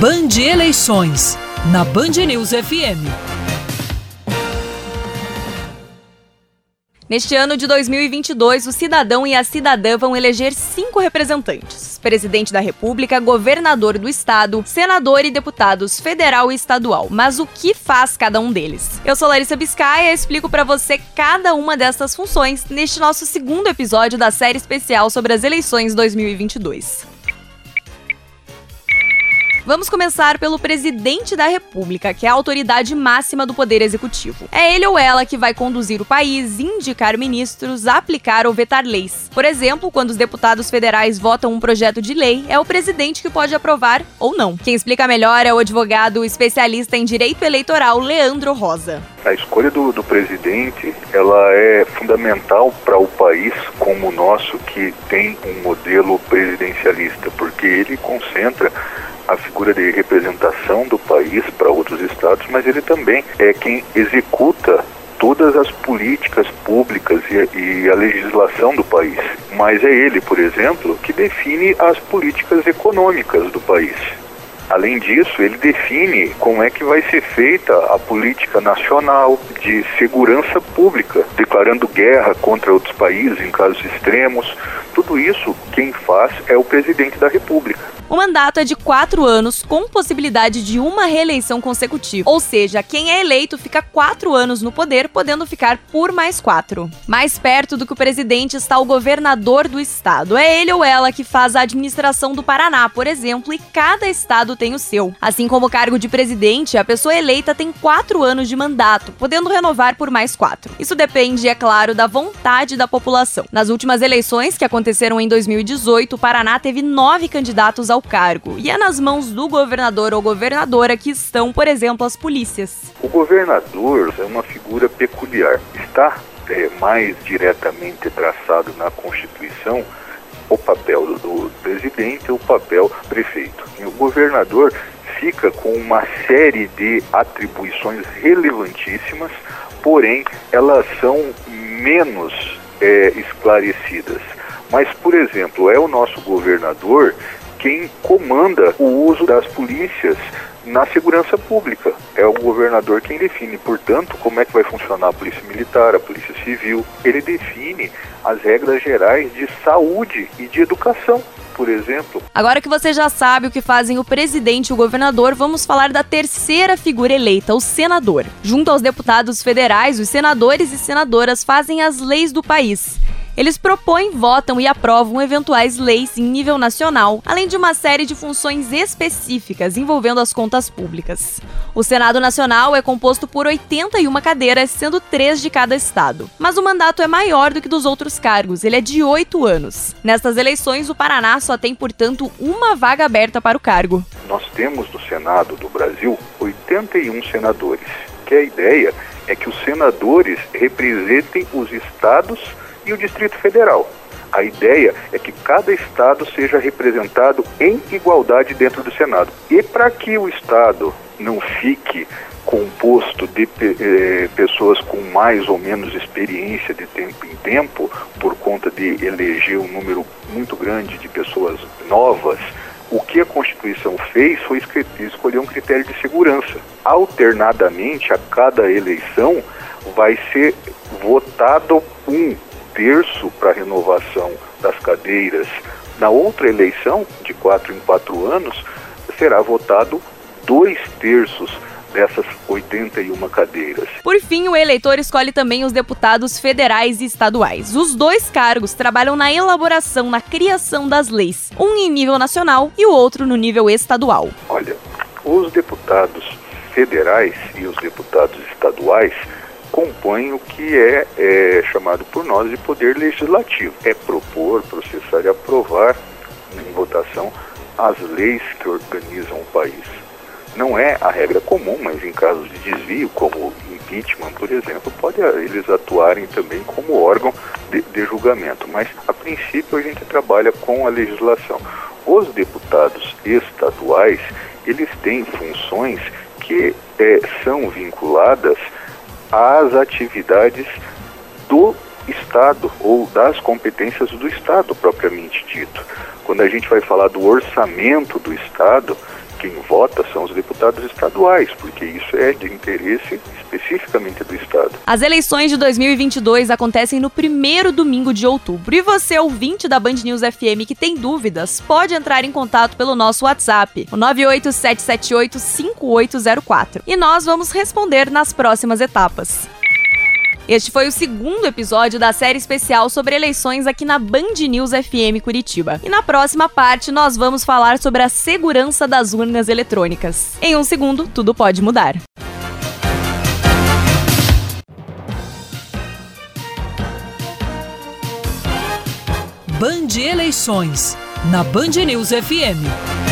Band Eleições, na Band News FM. Neste ano de 2022, o cidadão e a cidadã vão eleger cinco representantes: presidente da República, governador do estado, senador e deputados federal e estadual. Mas o que faz cada um deles? Eu sou Larissa Biscaia e explico para você cada uma dessas funções neste nosso segundo episódio da série especial sobre as eleições 2022. Vamos começar pelo presidente da República, que é a autoridade máxima do Poder Executivo. É ele ou ela que vai conduzir o país, indicar ministros, aplicar ou vetar leis. Por exemplo, quando os deputados federais votam um projeto de lei, é o presidente que pode aprovar ou não. Quem explica melhor é o advogado especialista em direito eleitoral, Leandro Rosa. A escolha do, do presidente ela é fundamental para o país como o nosso, que tem um modelo presidencialista, porque ele concentra a figura de representação do país para outros estados, mas ele também é quem executa todas as políticas públicas e, e, a legislação do país. Mas é ele, por exemplo, que define as políticas econômicas do país. Além disso, ele define como é que vai ser feita a política nacional de segurança pública, declarando guerra contra outros países em casos extremos. Tudo isso quem faz é o presidente da República. O mandato é de quatro anos, com possibilidade de uma reeleição consecutiva. Ou seja, quem é eleito fica quatro anos no poder, podendo ficar por mais quatro. Mais perto do que o presidente está o governador do estado. É ele ou ela que faz a administração do Paraná, por exemplo, e cada estado tem o seu. Assim como o cargo de presidente, a pessoa eleita tem quatro anos de mandato, podendo renovar por mais quatro. Isso depende, é claro, da vontade da população. Nas últimas eleições, que aconteceram em 2018, o Paraná teve nove candidatos ao cargo. E é nas mãos do governador ou governadora que estão, por exemplo, as polícias. O governador é uma figura peculiar. Está é, mais diretamente traçado na Constituição o papel do presidente e o papel do prefeito. E o governador fica com uma série de atribuições relevantíssimas, porém elas são menos é, esclarecidas. Mas, por exemplo, é o nosso governador quem comanda o uso das polícias na segurança pública. É o governador quem define, portanto, como é que vai funcionar a polícia militar, a polícia civil. Ele define as regras gerais de saúde e de educação. Por exemplo. Agora que você já sabe o que fazem o presidente e o governador, vamos falar da terceira figura eleita, o senador. Junto aos deputados federais, os senadores e senadoras fazem as leis do país. Eles propõem, votam e aprovam eventuais leis em nível nacional, além de uma série de funções específicas envolvendo as contas públicas. O Senado Nacional é composto por 81 cadeiras, sendo três de cada estado. Mas o mandato é maior do que dos outros cargos, ele é de oito anos. Nestas eleições, o Paraná só tem, portanto, uma vaga aberta para o cargo. Nós temos no Senado do Brasil 81 senadores, que a ideia é que os senadores representem os estados e o Distrito Federal. A ideia é que cada estado seja representado em igualdade dentro do Senado. E para que o estado não fique composto de eh, pessoas com mais ou menos experiência de tempo em tempo, por conta de eleger um número muito grande de pessoas novas, o que a Constituição fez foi escolher um critério de segurança. Alternadamente, a cada eleição vai ser votado um terço para renovação das cadeiras. Na outra eleição, de quatro em quatro anos, será votado dois terços dessas 81 cadeiras. Por fim, o eleitor escolhe também os deputados federais e estaduais. Os dois cargos trabalham na elaboração, na criação das leis, um em nível nacional e o outro no nível estadual. Olha, os deputados federais e os deputados estaduais compõem o que é, é, chamado por nós de poder legislativo. É propor, processar e aprovar em votação as leis que organizam o país. Não é a regra comum, mas em casos de desvio, como impeachment, por exemplo, pode eles atuarem também como órgão de, de julgamento. Mas, a princípio, a gente trabalha com a legislação. Os deputados estaduais, eles têm funções que é, são vinculadas às atividades do Estado ou das competências do Estado propriamente dito. Quando a gente vai falar do orçamento do Estado, quem vota são os deputados estaduais, porque isso é de interesse especificamente do Estado. As eleições de 2022 acontecem no primeiro domingo de outubro. E você, ouvinte da Band News FM que tem dúvidas, pode entrar em contato pelo nosso WhatsApp, o 987785804. E nós vamos responder nas próximas etapas. Este foi o segundo episódio da série especial sobre eleições aqui na Band News FM Curitiba. E na próxima parte nós vamos falar sobre a segurança das urnas eletrônicas. Em um segundo, tudo pode mudar. Band Eleições, na Band News FM.